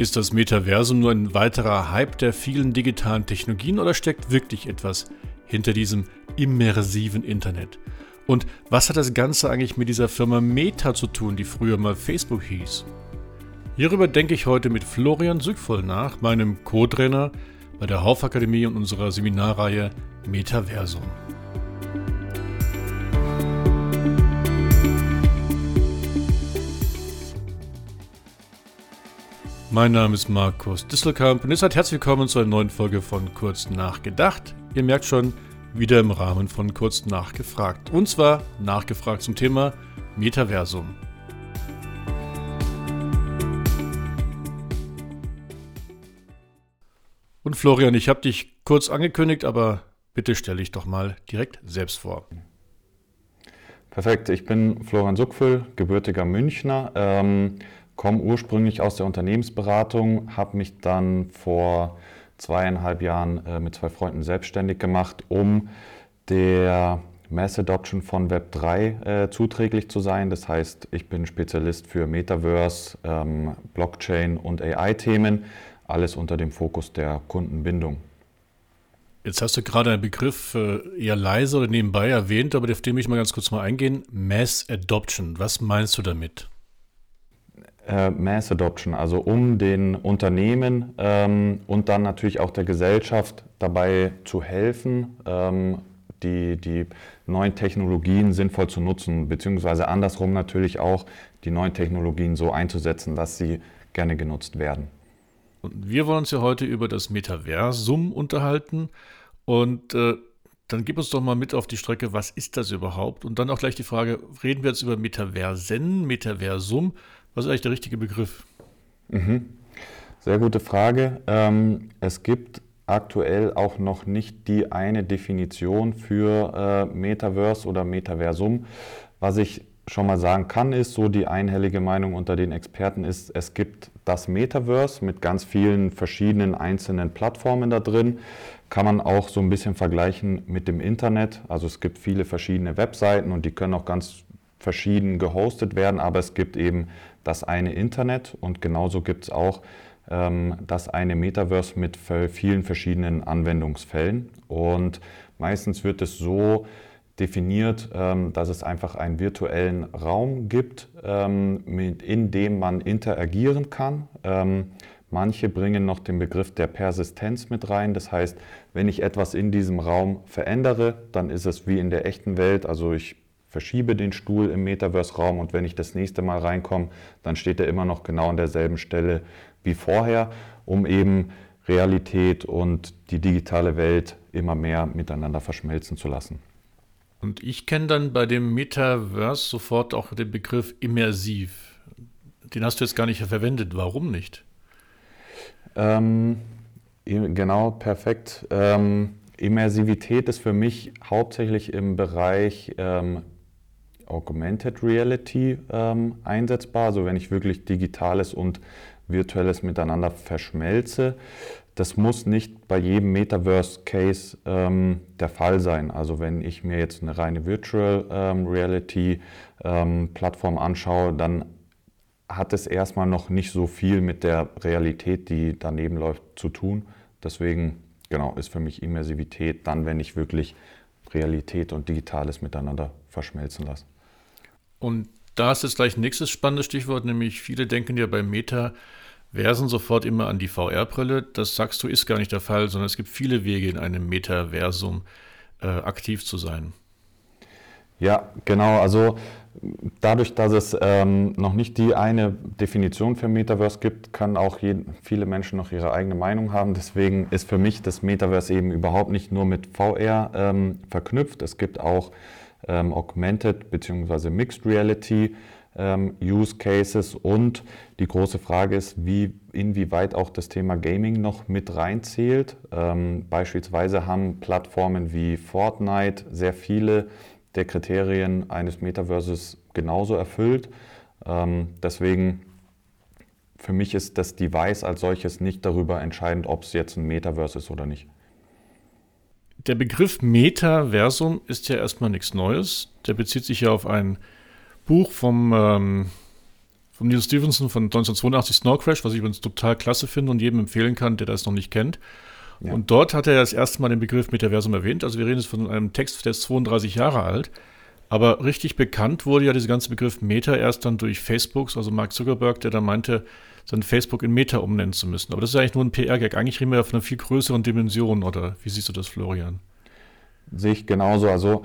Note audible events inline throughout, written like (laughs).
Ist das Metaversum nur ein weiterer Hype der vielen digitalen Technologien oder steckt wirklich etwas hinter diesem immersiven Internet? Und was hat das Ganze eigentlich mit dieser Firma Meta zu tun, die früher mal Facebook hieß? Hierüber denke ich heute mit Florian Sügvoll nach, meinem Co-Trainer bei der Haufakademie und unserer Seminarreihe Metaversum. Mein Name ist Markus Disselkamp und ihr seid herzlich willkommen zu einer neuen Folge von Kurz Nachgedacht. Ihr merkt schon, wieder im Rahmen von Kurz Nachgefragt. Und zwar nachgefragt zum Thema Metaversum. Und Florian, ich habe dich kurz angekündigt, aber bitte stelle dich doch mal direkt selbst vor. Perfekt, ich bin Florian Suckfüll, gebürtiger Münchner. Ähm, komme ursprünglich aus der Unternehmensberatung, habe mich dann vor zweieinhalb Jahren äh, mit zwei Freunden selbstständig gemacht, um der Mass Adoption von Web3 äh, zuträglich zu sein. Das heißt, ich bin Spezialist für Metaverse, ähm, Blockchain und AI-Themen, alles unter dem Fokus der Kundenbindung. Jetzt hast du gerade einen Begriff äh, eher leise oder nebenbei erwähnt, aber auf den will ich mal ganz kurz mal eingehen. Mass Adoption, was meinst du damit? Äh, Mass Adoption, also um den Unternehmen ähm, und dann natürlich auch der Gesellschaft dabei zu helfen, ähm, die, die neuen Technologien sinnvoll zu nutzen, beziehungsweise andersrum natürlich auch die neuen Technologien so einzusetzen, dass sie gerne genutzt werden. Und wir wollen uns ja heute über das Metaversum unterhalten und äh, dann gib uns doch mal mit auf die Strecke, was ist das überhaupt? Und dann auch gleich die Frage, reden wir jetzt über Metaversen, Metaversum? Was ist eigentlich der richtige Begriff? Mhm. Sehr gute Frage. Ähm, es gibt aktuell auch noch nicht die eine Definition für äh, Metaverse oder Metaversum. Was ich schon mal sagen kann, ist so die einhellige Meinung unter den Experten ist, es gibt das Metaverse mit ganz vielen verschiedenen einzelnen Plattformen da drin. Kann man auch so ein bisschen vergleichen mit dem Internet. Also es gibt viele verschiedene Webseiten und die können auch ganz verschieden gehostet werden, aber es gibt eben das eine Internet und genauso gibt es auch ähm, das eine Metaverse mit vielen verschiedenen Anwendungsfällen. Und meistens wird es so definiert, ähm, dass es einfach einen virtuellen Raum gibt, ähm, mit, in dem man interagieren kann. Ähm, manche bringen noch den Begriff der Persistenz mit rein. Das heißt, wenn ich etwas in diesem Raum verändere, dann ist es wie in der echten Welt. Also ich verschiebe den Stuhl im Metaverse-Raum und wenn ich das nächste Mal reinkomme, dann steht er immer noch genau an derselben Stelle wie vorher, um eben Realität und die digitale Welt immer mehr miteinander verschmelzen zu lassen. Und ich kenne dann bei dem Metaverse sofort auch den Begriff immersiv. Den hast du jetzt gar nicht verwendet. Warum nicht? Ähm, genau, perfekt. Ähm, Immersivität ist für mich hauptsächlich im Bereich ähm, Augmented Reality ähm, einsetzbar, also wenn ich wirklich digitales und virtuelles miteinander verschmelze. Das muss nicht bei jedem Metaverse-Case ähm, der Fall sein. Also wenn ich mir jetzt eine reine Virtual ähm, Reality-Plattform ähm, anschaue, dann hat es erstmal noch nicht so viel mit der Realität, die daneben läuft, zu tun. Deswegen genau, ist für mich Immersivität dann, wenn ich wirklich Realität und Digitales miteinander verschmelzen lasse. Und da ist jetzt gleich ein nächstes spannendes Stichwort, nämlich viele denken ja bei Metaversen sofort immer an die VR-Brille. Das sagst du, ist gar nicht der Fall, sondern es gibt viele Wege in einem Metaversum äh, aktiv zu sein. Ja, genau. Also dadurch, dass es ähm, noch nicht die eine Definition für Metaverse gibt, können auch viele Menschen noch ihre eigene Meinung haben. Deswegen ist für mich das Metaverse eben überhaupt nicht nur mit VR ähm, verknüpft. Es gibt auch ähm, Augmented bzw. Mixed Reality ähm, Use Cases und die große Frage ist, wie, inwieweit auch das Thema Gaming noch mit reinzählt. Ähm, beispielsweise haben Plattformen wie Fortnite sehr viele der Kriterien eines Metaverses genauso erfüllt. Ähm, deswegen für mich ist das Device als solches nicht darüber entscheidend, ob es jetzt ein Metaverse ist oder nicht. Der Begriff Metaversum ist ja erstmal nichts Neues. Der bezieht sich ja auf ein Buch vom, ähm, von Neil Stevenson von 1982 Snow Crash, was ich übrigens total klasse finde und jedem empfehlen kann, der das noch nicht kennt. Ja. Und dort hat er das erste Mal den Begriff Metaversum erwähnt. Also wir reden jetzt von einem Text, der ist 32 Jahre alt. Aber richtig bekannt wurde ja dieser ganze Begriff Meta erst dann durch Facebook, also Mark Zuckerberg, der dann meinte, sein Facebook in Meta umnennen zu müssen. Aber das ist eigentlich nur ein PR-Gag. Eigentlich reden wir ja von einer viel größeren Dimension, oder wie siehst du das, Florian? Sehe ich genauso. Also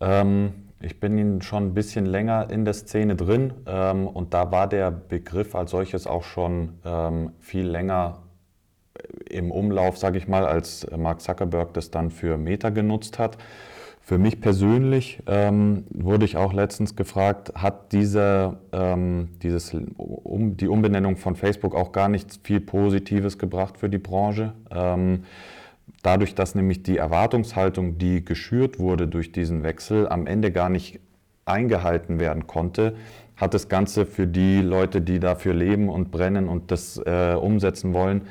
ähm, ich bin schon ein bisschen länger in der Szene drin ähm, und da war der Begriff als solches auch schon ähm, viel länger im Umlauf, sage ich mal, als Mark Zuckerberg das dann für Meta genutzt hat. Für mich persönlich ähm, wurde ich auch letztens gefragt, hat diese, ähm, dieses, um, die Umbenennung von Facebook auch gar nichts viel Positives gebracht für die Branche? Ähm, dadurch, dass nämlich die Erwartungshaltung, die geschürt wurde durch diesen Wechsel, am Ende gar nicht eingehalten werden konnte, hat das Ganze für die Leute, die dafür leben und brennen und das äh, umsetzen wollen,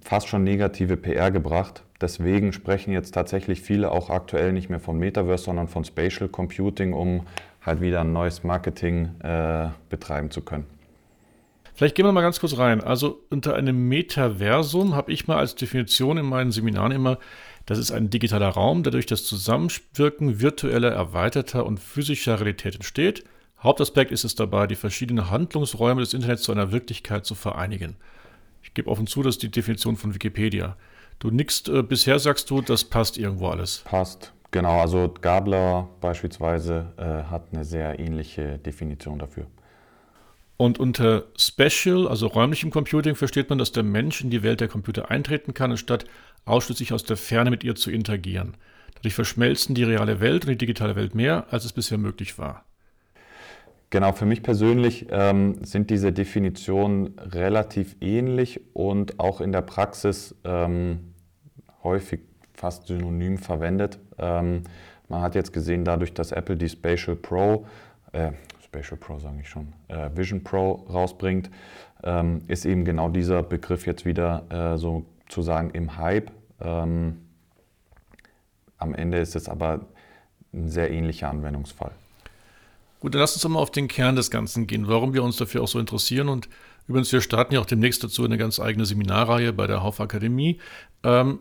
fast schon negative PR gebracht. Deswegen sprechen jetzt tatsächlich viele auch aktuell nicht mehr von Metaverse, sondern von Spatial Computing, um halt wieder ein neues Marketing äh, betreiben zu können. Vielleicht gehen wir mal ganz kurz rein. Also unter einem Metaversum habe ich mal als Definition in meinen Seminaren immer, das ist ein digitaler Raum, der durch das Zusammenwirken virtueller, erweiterter und physischer Realität entsteht. Hauptaspekt ist es dabei, die verschiedenen Handlungsräume des Internets zu einer Wirklichkeit zu vereinigen. Ich gebe offen zu, das ist die Definition von Wikipedia. Du nickst, äh, bisher sagst du, das passt irgendwo alles. Passt, genau. Also Gabler beispielsweise äh, hat eine sehr ähnliche Definition dafür. Und unter Special, also räumlichem Computing, versteht man, dass der Mensch in die Welt der Computer eintreten kann, anstatt ausschließlich aus der Ferne mit ihr zu interagieren. Dadurch verschmelzen die reale Welt und die digitale Welt mehr, als es bisher möglich war. Genau, für mich persönlich ähm, sind diese Definitionen relativ ähnlich und auch in der Praxis ähm, häufig fast synonym verwendet. Ähm, man hat jetzt gesehen, dadurch, dass Apple die Spatial Pro, äh, Spatial Pro sage ich schon, äh, Vision Pro rausbringt, ähm, ist eben genau dieser Begriff jetzt wieder äh, sozusagen im Hype. Ähm, am Ende ist es aber ein sehr ähnlicher Anwendungsfall. Gut, dann lass uns doch mal auf den Kern des Ganzen gehen, warum wir uns dafür auch so interessieren. Und übrigens, wir starten ja auch demnächst dazu eine ganz eigene Seminarreihe bei der Hauf Akademie. Ähm,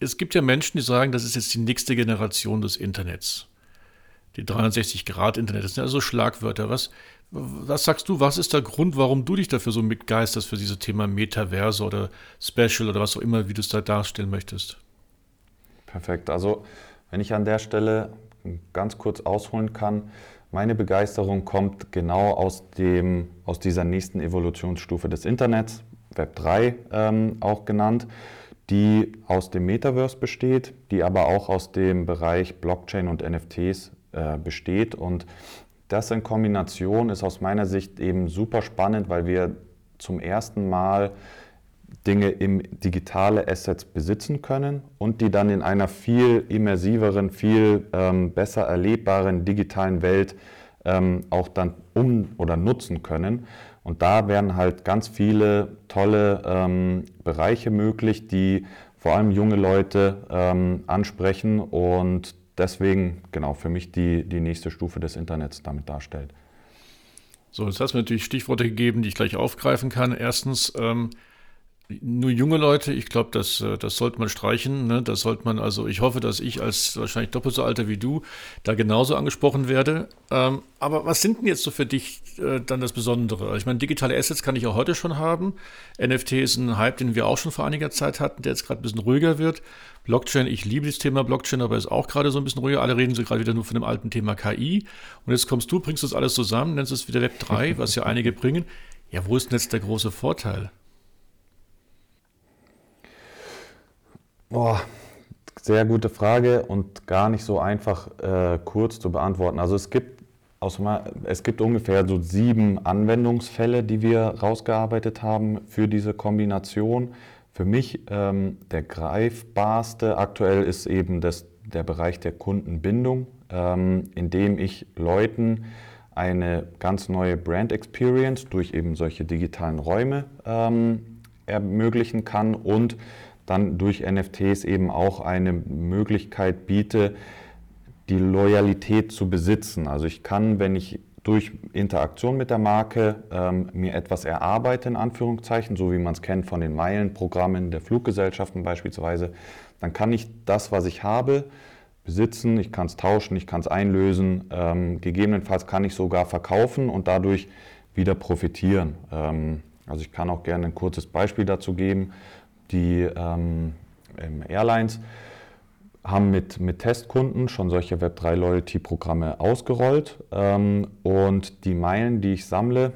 es gibt ja Menschen, die sagen, das ist jetzt die nächste Generation des Internets. Die 360-Grad-Internet, das sind ja so Schlagwörter. Was, was sagst du, was ist der Grund, warum du dich dafür so begeisterst für dieses Thema Metaverse oder Special oder was auch immer, wie du es da darstellen möchtest? Perfekt. Also, wenn ich an der Stelle ganz kurz ausholen kann, meine Begeisterung kommt genau aus, dem, aus dieser nächsten Evolutionsstufe des Internets, Web 3 ähm, auch genannt, die aus dem Metaverse besteht, die aber auch aus dem Bereich Blockchain und NFTs äh, besteht. Und das in Kombination ist aus meiner Sicht eben super spannend, weil wir zum ersten Mal Dinge im digitale Assets besitzen können und die dann in einer viel immersiveren, viel ähm, besser erlebbaren digitalen Welt ähm, auch dann um oder nutzen können. Und da werden halt ganz viele tolle ähm, Bereiche möglich, die vor allem junge Leute ähm, ansprechen und deswegen genau für mich die, die nächste Stufe des Internets damit darstellt. So, jetzt hast du mir natürlich Stichworte gegeben, die ich gleich aufgreifen kann. Erstens, ähm, nur junge Leute, ich glaube, das, äh, das sollte man streichen. Ne? Das sollte man, also ich hoffe, dass ich als wahrscheinlich doppelt so alter wie du da genauso angesprochen werde. Ähm, aber was sind denn jetzt so für dich äh, dann das Besondere? Ich meine, digitale Assets kann ich auch heute schon haben. NFT ist ein Hype, den wir auch schon vor einiger Zeit hatten, der jetzt gerade ein bisschen ruhiger wird. Blockchain, ich liebe das Thema Blockchain, aber ist auch gerade so ein bisschen ruhiger. Alle reden so gerade wieder nur von dem alten Thema KI. Und jetzt kommst du, bringst das alles zusammen, nennst es wieder Web 3, (laughs) was ja einige bringen. Ja, wo ist denn jetzt der große Vorteil? Boah, sehr gute Frage und gar nicht so einfach äh, kurz zu beantworten. Also es gibt, aus, es gibt ungefähr so sieben Anwendungsfälle, die wir rausgearbeitet haben für diese Kombination. Für mich ähm, der greifbarste aktuell ist eben das, der Bereich der Kundenbindung, ähm, in dem ich Leuten eine ganz neue Brand Experience durch eben solche digitalen Räume ähm, ermöglichen kann und dann durch NFTs eben auch eine Möglichkeit biete, die Loyalität zu besitzen. Also ich kann, wenn ich durch Interaktion mit der Marke ähm, mir etwas erarbeite, in Anführungszeichen, so wie man es kennt von den Meilenprogrammen der Fluggesellschaften beispielsweise, dann kann ich das, was ich habe, besitzen, ich kann es tauschen, ich kann es einlösen, ähm, gegebenenfalls kann ich sogar verkaufen und dadurch wieder profitieren. Ähm, also ich kann auch gerne ein kurzes Beispiel dazu geben. Die ähm, Airlines haben mit, mit Testkunden schon solche Web3 Loyalty-Programme ausgerollt ähm, und die Meilen, die ich sammle,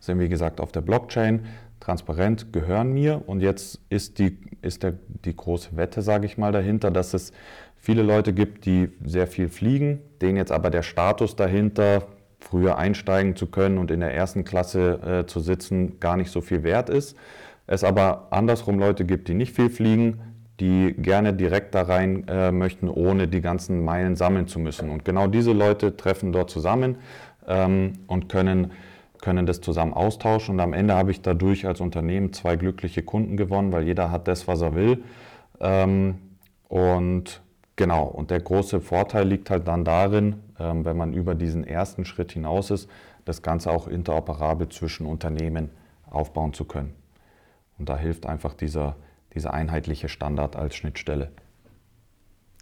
sind wie gesagt auf der Blockchain transparent, gehören mir und jetzt ist die, ist der, die große Wette, sage ich mal, dahinter, dass es viele Leute gibt, die sehr viel fliegen, denen jetzt aber der Status dahinter, früher einsteigen zu können und in der ersten Klasse äh, zu sitzen, gar nicht so viel wert ist. Es aber andersrum Leute gibt, die nicht viel fliegen, die gerne direkt da rein äh, möchten, ohne die ganzen Meilen sammeln zu müssen. Und genau diese Leute treffen dort zusammen ähm, und können, können das zusammen austauschen. Und am Ende habe ich dadurch als Unternehmen zwei glückliche Kunden gewonnen, weil jeder hat das, was er will. Ähm, und genau, und der große Vorteil liegt halt dann darin, ähm, wenn man über diesen ersten Schritt hinaus ist, das Ganze auch interoperabel zwischen Unternehmen aufbauen zu können. Und da hilft einfach dieser dieser einheitliche Standard als Schnittstelle.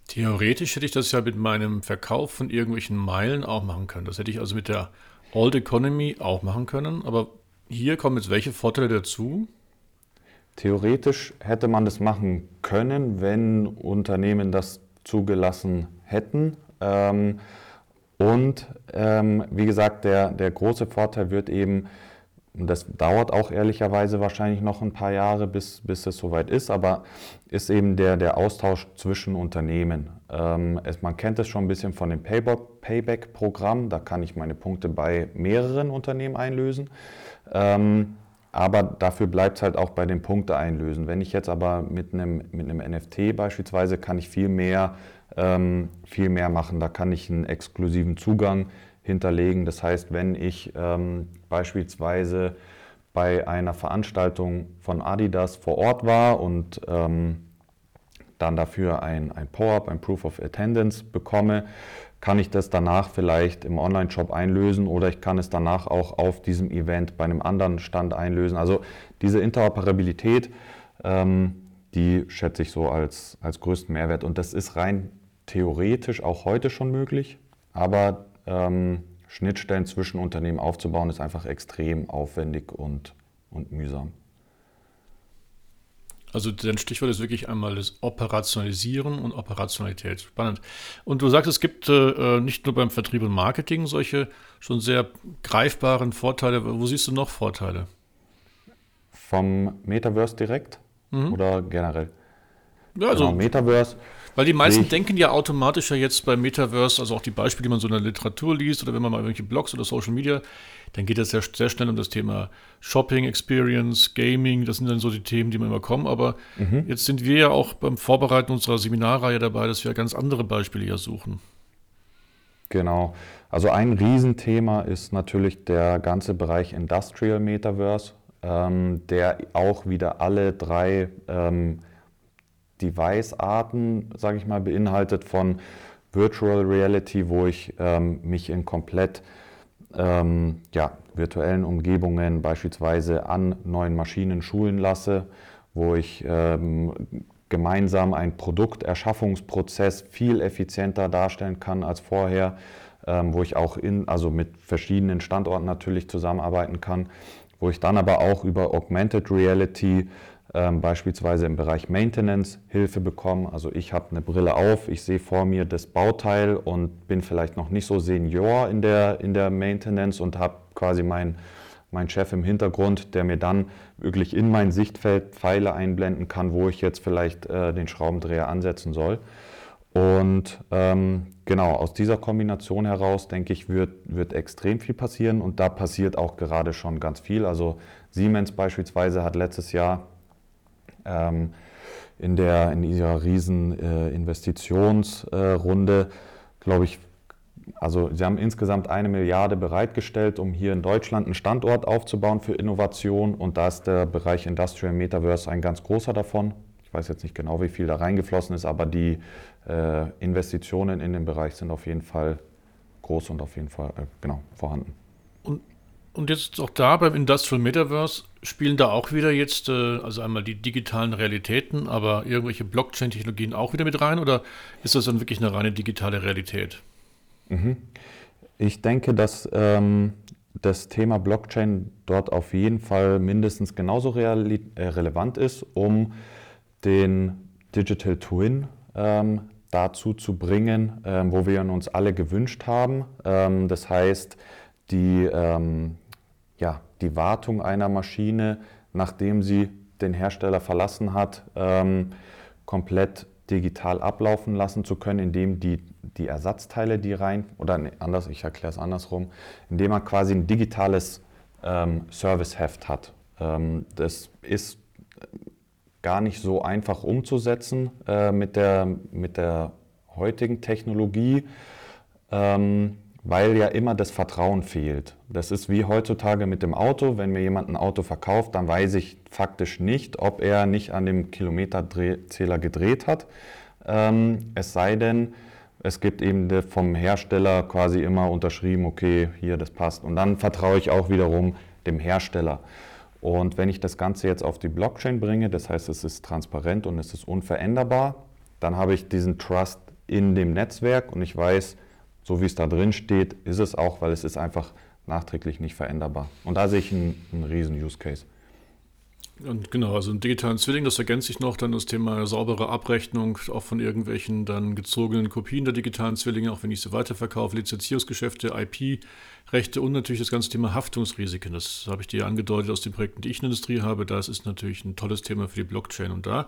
Theoretisch hätte ich das ja mit meinem Verkauf von irgendwelchen Meilen auch machen können. Das hätte ich also mit der Old Economy auch machen können. Aber hier kommen jetzt welche Vorteile dazu? Theoretisch hätte man das machen können, wenn Unternehmen das zugelassen hätten. Ähm, und ähm, wie gesagt, der, der große Vorteil wird eben, und das dauert auch ehrlicherweise wahrscheinlich noch ein paar Jahre, bis, bis es soweit ist, aber ist eben der, der Austausch zwischen Unternehmen. Ähm, es, man kennt es schon ein bisschen von dem Payback-Programm, da kann ich meine Punkte bei mehreren Unternehmen einlösen. Ähm, aber dafür bleibt es halt auch bei den Punkte einlösen. Wenn ich jetzt aber mit einem, mit NFT beispielsweise, kann ich viel mehr, ähm, viel mehr machen. Da kann ich einen exklusiven Zugang hinterlegen. Das heißt, wenn ich ähm, beispielsweise bei einer Veranstaltung von Adidas vor Ort war und ähm, dann dafür ein, ein POAP, ein Proof of Attendance bekomme, kann ich das danach vielleicht im Online-Shop einlösen oder ich kann es danach auch auf diesem Event bei einem anderen Stand einlösen. Also diese Interoperabilität, ähm, die schätze ich so als, als größten Mehrwert. Und das ist rein theoretisch auch heute schon möglich, aber ähm, Schnittstellen zwischen Unternehmen aufzubauen, ist einfach extrem aufwendig und, und mühsam. Also dein Stichwort ist wirklich einmal das Operationalisieren und Operationalität. Spannend. Und du sagst, es gibt äh, nicht nur beim Vertrieb und Marketing solche schon sehr greifbaren Vorteile. Wo siehst du noch Vorteile? Vom Metaverse direkt mhm. oder generell? Ja, also genau, Metaverse weil die meisten denken ja automatisch ja jetzt beim Metaverse, also auch die Beispiele, die man so in der Literatur liest oder wenn man mal irgendwelche Blogs oder Social Media, dann geht es sehr, sehr schnell um das Thema Shopping Experience, Gaming, das sind dann so die Themen, die man immer kommen. Aber mhm. jetzt sind wir ja auch beim Vorbereiten unserer Seminarreihe dabei, dass wir ganz andere Beispiele hier suchen. Genau. Also ein Riesenthema ist natürlich der ganze Bereich Industrial Metaverse, ähm, der auch wieder alle drei ähm, Device-Arten, sage ich mal, beinhaltet von Virtual Reality, wo ich ähm, mich in komplett ähm, ja, virtuellen Umgebungen beispielsweise an neuen Maschinen schulen lasse, wo ich ähm, gemeinsam einen Produkterschaffungsprozess viel effizienter darstellen kann als vorher, ähm, wo ich auch in, also mit verschiedenen Standorten natürlich zusammenarbeiten kann, wo ich dann aber auch über Augmented Reality beispielsweise im Bereich Maintenance Hilfe bekommen. Also ich habe eine Brille auf, ich sehe vor mir das Bauteil und bin vielleicht noch nicht so senior in der, in der Maintenance und habe quasi meinen mein Chef im Hintergrund, der mir dann wirklich in mein Sichtfeld Pfeile einblenden kann, wo ich jetzt vielleicht äh, den Schraubendreher ansetzen soll. Und ähm, genau, aus dieser Kombination heraus, denke ich, wird, wird extrem viel passieren und da passiert auch gerade schon ganz viel. Also Siemens beispielsweise hat letztes Jahr ähm, in, der, in ihrer riesen äh, Investitionsrunde, äh, glaube ich, also sie haben insgesamt eine Milliarde bereitgestellt, um hier in Deutschland einen Standort aufzubauen für Innovation und da ist der Bereich Industrial Metaverse ein ganz großer davon. Ich weiß jetzt nicht genau, wie viel da reingeflossen ist, aber die äh, Investitionen in den Bereich sind auf jeden Fall groß und auf jeden Fall äh, genau vorhanden. Und, und jetzt auch da beim Industrial Metaverse spielen da auch wieder jetzt, äh, also einmal die digitalen Realitäten, aber irgendwelche Blockchain-Technologien auch wieder mit rein oder ist das dann wirklich eine reine digitale Realität? Mhm. Ich denke, dass ähm, das Thema Blockchain dort auf jeden Fall mindestens genauso äh, relevant ist, um den Digital Twin ähm, dazu zu bringen, ähm, wo wir uns alle gewünscht haben. Ähm, das heißt, die, ähm, ja, die Wartung einer Maschine, nachdem sie den Hersteller verlassen hat, ähm, komplett digital ablaufen lassen zu können, indem die, die Ersatzteile, die rein, oder nee, anders, ich erkläre es andersrum, indem man quasi ein digitales ähm, Serviceheft hat. Ähm, das ist gar nicht so einfach umzusetzen äh, mit, der, mit der heutigen Technologie, ähm, weil ja immer das Vertrauen fehlt. Das ist wie heutzutage mit dem Auto. Wenn mir jemand ein Auto verkauft, dann weiß ich faktisch nicht, ob er nicht an dem Kilometerzähler gedreht hat. Ähm, es sei denn, es gibt eben vom Hersteller quasi immer unterschrieben, okay, hier, das passt. Und dann vertraue ich auch wiederum dem Hersteller. Und wenn ich das Ganze jetzt auf die Blockchain bringe, das heißt, es ist transparent und es ist unveränderbar, dann habe ich diesen Trust in dem Netzwerk und ich weiß, so wie es da drin steht, ist es auch, weil es ist einfach nachträglich nicht veränderbar. Und da sehe ich einen, einen riesen Use Case. Und genau, also im digitalen Zwilling, das ergänzt sich noch dann das Thema saubere Abrechnung auch von irgendwelchen dann gezogenen Kopien der digitalen Zwillinge, auch wenn ich sie weiterverkaufe, Lizenzierungsgeschäfte, IP-Rechte und natürlich das ganze Thema Haftungsrisiken. Das habe ich dir angedeutet aus den Projekten, die ich in der Industrie habe. Das ist natürlich ein tolles Thema für die Blockchain und da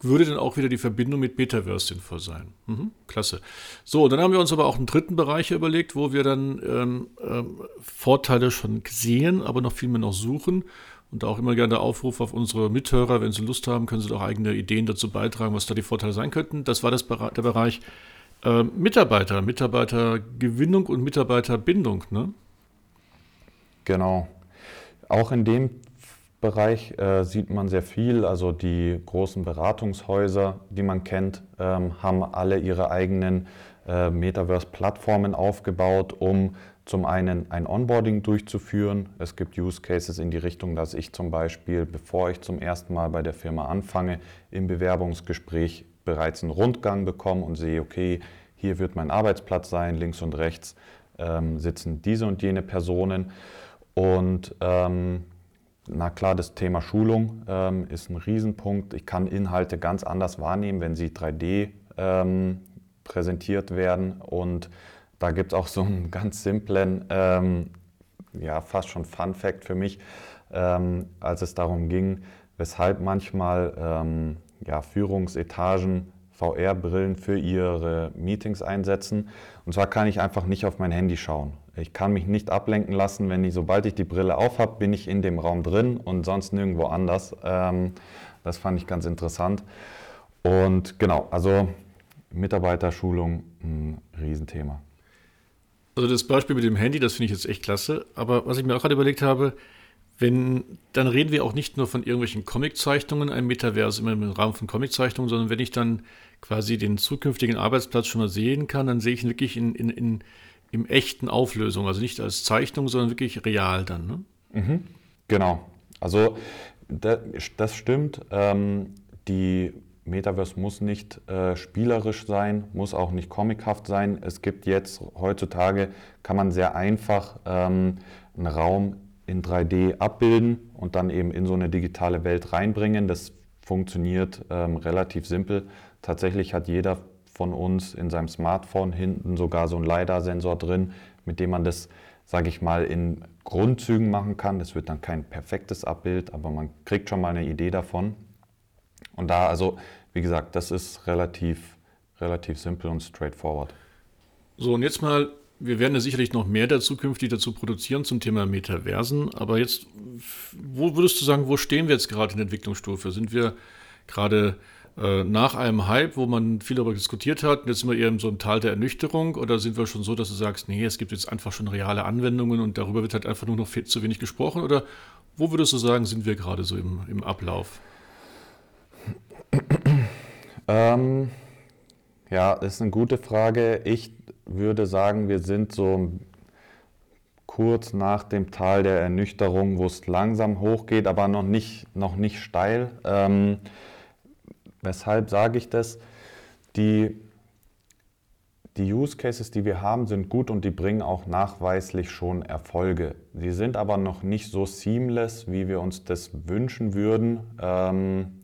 würde dann auch wieder die Verbindung mit Metaverse sinnvoll sein. Mhm, klasse. So, dann haben wir uns aber auch einen dritten Bereich überlegt, wo wir dann ähm, ähm, Vorteile schon sehen, aber noch viel mehr noch suchen. Und auch immer gerne der Aufruf auf unsere Mithörer, wenn sie Lust haben, können sie doch eigene Ideen dazu beitragen, was da die Vorteile sein könnten. Das war das, der Bereich äh, Mitarbeiter, Mitarbeitergewinnung und Mitarbeiterbindung. Ne? Genau. Auch in dem Bereich äh, sieht man sehr viel. Also die großen Beratungshäuser, die man kennt, ähm, haben alle ihre eigenen äh, Metaverse-Plattformen aufgebaut, um zum einen ein Onboarding durchzuführen. Es gibt Use Cases in die Richtung, dass ich zum Beispiel, bevor ich zum ersten Mal bei der Firma anfange, im Bewerbungsgespräch bereits einen Rundgang bekomme und sehe, okay, hier wird mein Arbeitsplatz sein, links und rechts ähm, sitzen diese und jene Personen. Und ähm, na klar, das Thema Schulung ähm, ist ein Riesenpunkt. Ich kann Inhalte ganz anders wahrnehmen, wenn sie 3D ähm, präsentiert werden und da gibt es auch so einen ganz simplen, ähm, ja, fast schon Fun Fact für mich, ähm, als es darum ging, weshalb manchmal ähm, ja, Führungsetagen VR-Brillen für ihre Meetings einsetzen. Und zwar kann ich einfach nicht auf mein Handy schauen. Ich kann mich nicht ablenken lassen, wenn ich, sobald ich die Brille aufhab, bin ich in dem Raum drin und sonst nirgendwo anders. Ähm, das fand ich ganz interessant. Und genau, also Mitarbeiterschulung, ein Riesenthema. Also das Beispiel mit dem Handy, das finde ich jetzt echt klasse. Aber was ich mir auch gerade überlegt habe, wenn, dann reden wir auch nicht nur von irgendwelchen Comiczeichnungen, ein Metaverse immer im Rahmen von Comiczeichnungen, sondern wenn ich dann quasi den zukünftigen Arbeitsplatz schon mal sehen kann, dann sehe ich ihn wirklich in, in, in, im echten Auflösung, also nicht als Zeichnung, sondern wirklich real dann. Ne? Mhm. Genau. Also das, das stimmt. Ähm, die Metaverse muss nicht äh, spielerisch sein, muss auch nicht comichaft sein. Es gibt jetzt heutzutage, kann man sehr einfach ähm, einen Raum in 3D abbilden und dann eben in so eine digitale Welt reinbringen. Das funktioniert ähm, relativ simpel. Tatsächlich hat jeder von uns in seinem Smartphone hinten sogar so einen LiDAR-Sensor drin, mit dem man das, sage ich mal, in Grundzügen machen kann. Das wird dann kein perfektes Abbild, aber man kriegt schon mal eine Idee davon. Und da, also, wie gesagt, das ist relativ, relativ simpel und straightforward. So, und jetzt mal, wir werden ja sicherlich noch mehr dazu künftig dazu produzieren zum Thema Metaversen, aber jetzt, wo würdest du sagen, wo stehen wir jetzt gerade in der Entwicklungsstufe? Sind wir gerade äh, nach einem Hype, wo man viel darüber diskutiert hat, jetzt sind wir eher in so einem Tal der Ernüchterung oder sind wir schon so, dass du sagst, nee, es gibt jetzt einfach schon reale Anwendungen und darüber wird halt einfach nur noch viel, zu wenig gesprochen oder wo würdest du sagen, sind wir gerade so im, im Ablauf? Ähm, Ja, das ist eine gute Frage. Ich würde sagen, wir sind so kurz nach dem Tal der Ernüchterung, wo es langsam hochgeht, aber noch nicht, noch nicht steil. Ähm, weshalb sage ich das? Die, die Use Cases, die wir haben, sind gut und die bringen auch nachweislich schon Erfolge. Sie sind aber noch nicht so seamless, wie wir uns das wünschen würden, ähm,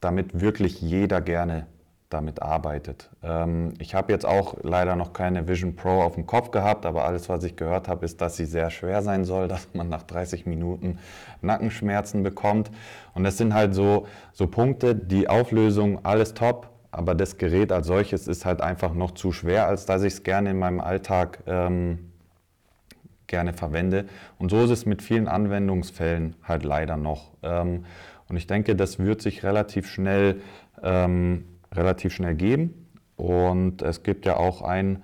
damit wirklich jeder gerne damit arbeitet. Ähm, ich habe jetzt auch leider noch keine Vision Pro auf dem Kopf gehabt, aber alles, was ich gehört habe, ist, dass sie sehr schwer sein soll, (laughs) dass man nach 30 Minuten Nackenschmerzen bekommt. Und das sind halt so, so Punkte, die Auflösung, alles top, aber das Gerät als solches ist halt einfach noch zu schwer, als dass ich es gerne in meinem Alltag ähm, gerne verwende. Und so ist es mit vielen Anwendungsfällen halt leider noch. Ähm, und ich denke, das wird sich relativ schnell ähm, relativ schnell geben. Und es gibt ja auch einen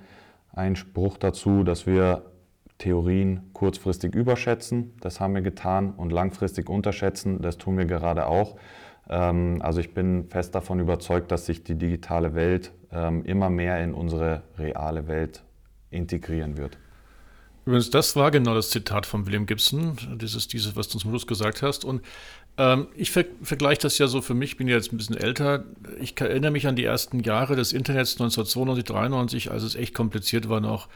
Spruch dazu, dass wir Theorien kurzfristig überschätzen. Das haben wir getan und langfristig unterschätzen. Das tun wir gerade auch. Ähm, also ich bin fest davon überzeugt, dass sich die digitale Welt ähm, immer mehr in unsere reale Welt integrieren wird. Übrigens, das war genau das Zitat von William Gibson, dieses, dieses was du zum Schluss gesagt hast. Und ähm, ich ver vergleiche das ja so für mich, bin ja jetzt ein bisschen älter. Ich erinnere mich an die ersten Jahre des Internets 1992, 93, als es echt kompliziert war noch.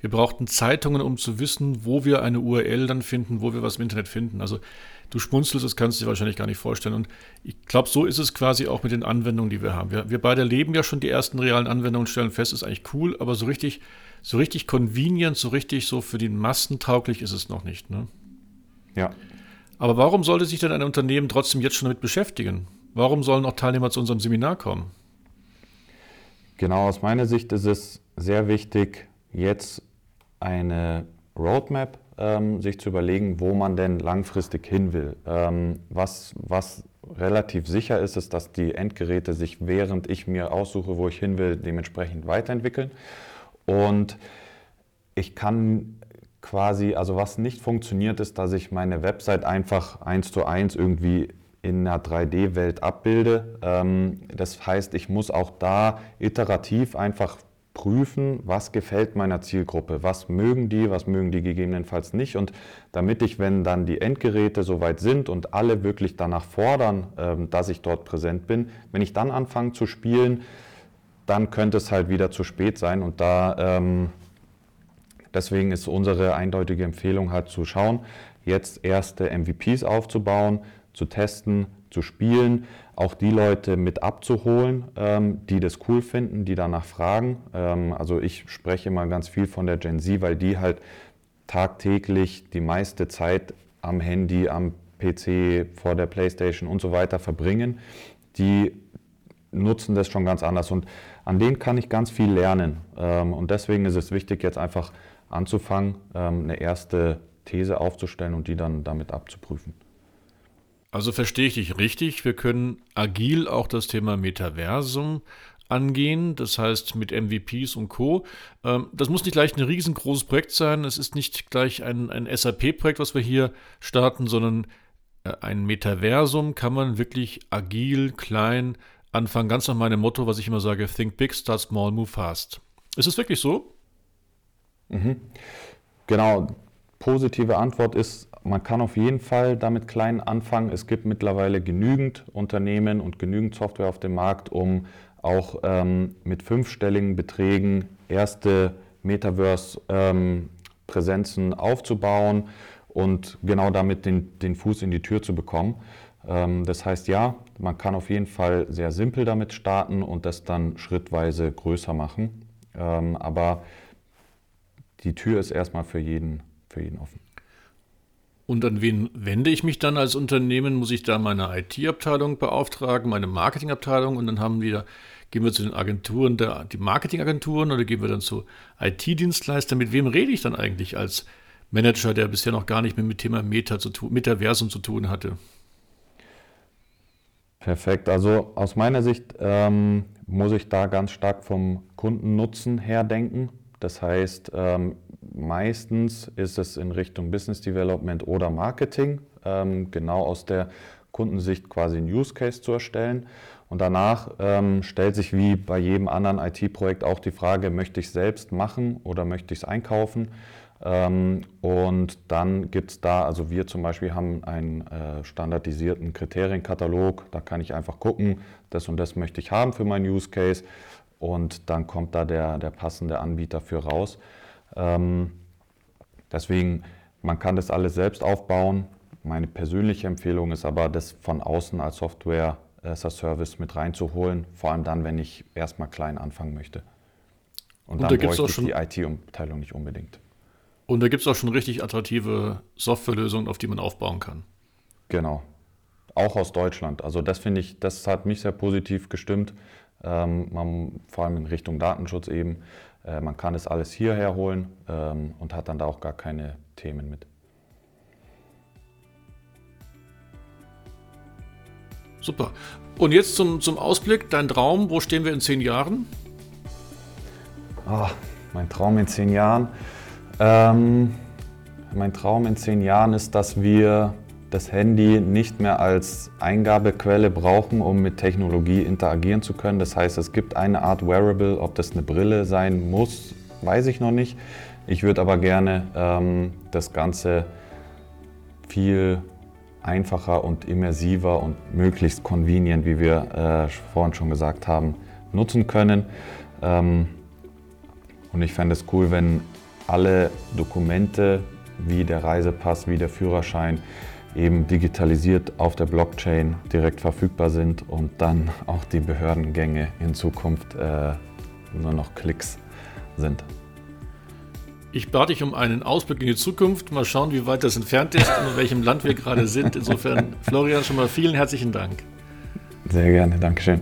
Wir brauchten Zeitungen, um zu wissen, wo wir eine URL dann finden, wo wir was im Internet finden. Also du schmunzelst, das kannst du dir wahrscheinlich gar nicht vorstellen. Und ich glaube, so ist es quasi auch mit den Anwendungen, die wir haben. Wir, wir beide leben ja schon die ersten realen Anwendungen stellen fest, ist eigentlich cool, aber so richtig, so richtig convenient, so richtig so für die Massen tauglich ist es noch nicht. Ne? Ja. Aber warum sollte sich denn ein Unternehmen trotzdem jetzt schon damit beschäftigen? Warum sollen auch Teilnehmer zu unserem Seminar kommen? Genau, aus meiner Sicht ist es sehr wichtig, jetzt eine Roadmap ähm, sich zu überlegen, wo man denn langfristig hin will. Ähm, was, was relativ sicher ist, ist, dass die Endgeräte sich, während ich mir aussuche, wo ich hin will, dementsprechend weiterentwickeln. Und ich kann quasi, also was nicht funktioniert, ist, dass ich meine Website einfach eins zu eins irgendwie in einer 3D-Welt abbilde. Ähm, das heißt, ich muss auch da iterativ einfach prüfen, was gefällt meiner Zielgruppe, was mögen die, was mögen die gegebenenfalls nicht. Und damit ich, wenn dann die Endgeräte soweit sind und alle wirklich danach fordern, ähm, dass ich dort präsent bin, wenn ich dann anfange zu spielen, dann könnte es halt wieder zu spät sein. Und da ähm, Deswegen ist unsere eindeutige Empfehlung halt zu schauen, jetzt erste MVPs aufzubauen, zu testen, zu spielen, auch die Leute mit abzuholen, ähm, die das cool finden, die danach fragen. Ähm, also ich spreche immer ganz viel von der Gen Z, weil die halt tagtäglich die meiste Zeit am Handy, am PC, vor der Playstation und so weiter verbringen. Die nutzen das schon ganz anders und an denen kann ich ganz viel lernen. Ähm, und deswegen ist es wichtig, jetzt einfach anzufangen, ähm, eine erste These aufzustellen und die dann damit abzuprüfen. Also verstehe ich dich richtig, wir können agil auch das Thema Metaversum angehen, das heißt mit MVPs und Co. Ähm, das muss nicht gleich ein riesengroßes Projekt sein, es ist nicht gleich ein, ein SAP-Projekt, was wir hier starten, sondern äh, ein Metaversum kann man wirklich agil, klein anfangen, ganz nach meinem Motto, was ich immer sage, think big, start small, move fast. Ist es wirklich so? Mhm. Genau, positive Antwort ist, man kann auf jeden Fall damit klein anfangen. Es gibt mittlerweile genügend Unternehmen und genügend Software auf dem Markt, um auch ähm, mit fünfstelligen Beträgen erste Metaverse-Präsenzen ähm, aufzubauen und genau damit den, den Fuß in die Tür zu bekommen. Ähm, das heißt, ja, man kann auf jeden Fall sehr simpel damit starten und das dann schrittweise größer machen. Ähm, aber die Tür ist erstmal für jeden, für jeden offen. Und an wen wende ich mich dann als Unternehmen? Muss ich da meine IT-Abteilung beauftragen, meine Marketingabteilung und dann haben wir, gehen wir zu den Agenturen, der, die Marketingagenturen oder gehen wir dann zu IT-Dienstleistern? Mit wem rede ich dann eigentlich als Manager, der bisher noch gar nicht mehr mit Thema Meta zu tun, Metaversum zu tun hatte? Perfekt. Also aus meiner Sicht ähm, muss ich da ganz stark vom Kundennutzen her denken. Das heißt, ähm, meistens ist es in Richtung Business Development oder Marketing, ähm, genau aus der Kundensicht quasi ein Use Case zu erstellen. Und danach ähm, stellt sich wie bei jedem anderen IT-Projekt auch die Frage, möchte ich es selbst machen oder möchte ich es einkaufen? Und dann gibt es da, also wir zum Beispiel haben einen äh, standardisierten Kriterienkatalog, da kann ich einfach gucken, das und das möchte ich haben für meinen Use Case und dann kommt da der, der passende Anbieter für raus. Ähm, deswegen, man kann das alles selbst aufbauen. Meine persönliche Empfehlung ist aber, das von außen als Software as a Service mit reinzuholen, vor allem dann, wenn ich erstmal klein anfangen möchte. Und, und dann da bräuchte ich die IT-Abteilung nicht unbedingt. Und da gibt es auch schon richtig attraktive Softwarelösungen, auf die man aufbauen kann. Genau. Auch aus Deutschland. Also das finde ich, das hat mich sehr positiv gestimmt. Ähm, man, vor allem in Richtung Datenschutz eben. Äh, man kann es alles hierher holen ähm, und hat dann da auch gar keine Themen mit. Super. Und jetzt zum, zum Ausblick, dein Traum, wo stehen wir in zehn Jahren? Oh, mein Traum in zehn Jahren. Ähm, mein Traum in zehn Jahren ist, dass wir das Handy nicht mehr als Eingabequelle brauchen, um mit Technologie interagieren zu können. Das heißt, es gibt eine Art Wearable, ob das eine Brille sein muss, weiß ich noch nicht. Ich würde aber gerne ähm, das Ganze viel einfacher und immersiver und möglichst convenient, wie wir äh, vorhin schon gesagt haben, nutzen können. Ähm, und ich fände es cool, wenn alle Dokumente wie der Reisepass, wie der Führerschein eben digitalisiert auf der Blockchain direkt verfügbar sind und dann auch die Behördengänge in Zukunft äh, nur noch Klicks sind. Ich bate dich um einen Ausblick in die Zukunft. Mal schauen, wie weit das entfernt ist und in welchem Land wir gerade sind. Insofern, Florian, schon mal vielen herzlichen Dank. Sehr gerne, Dankeschön.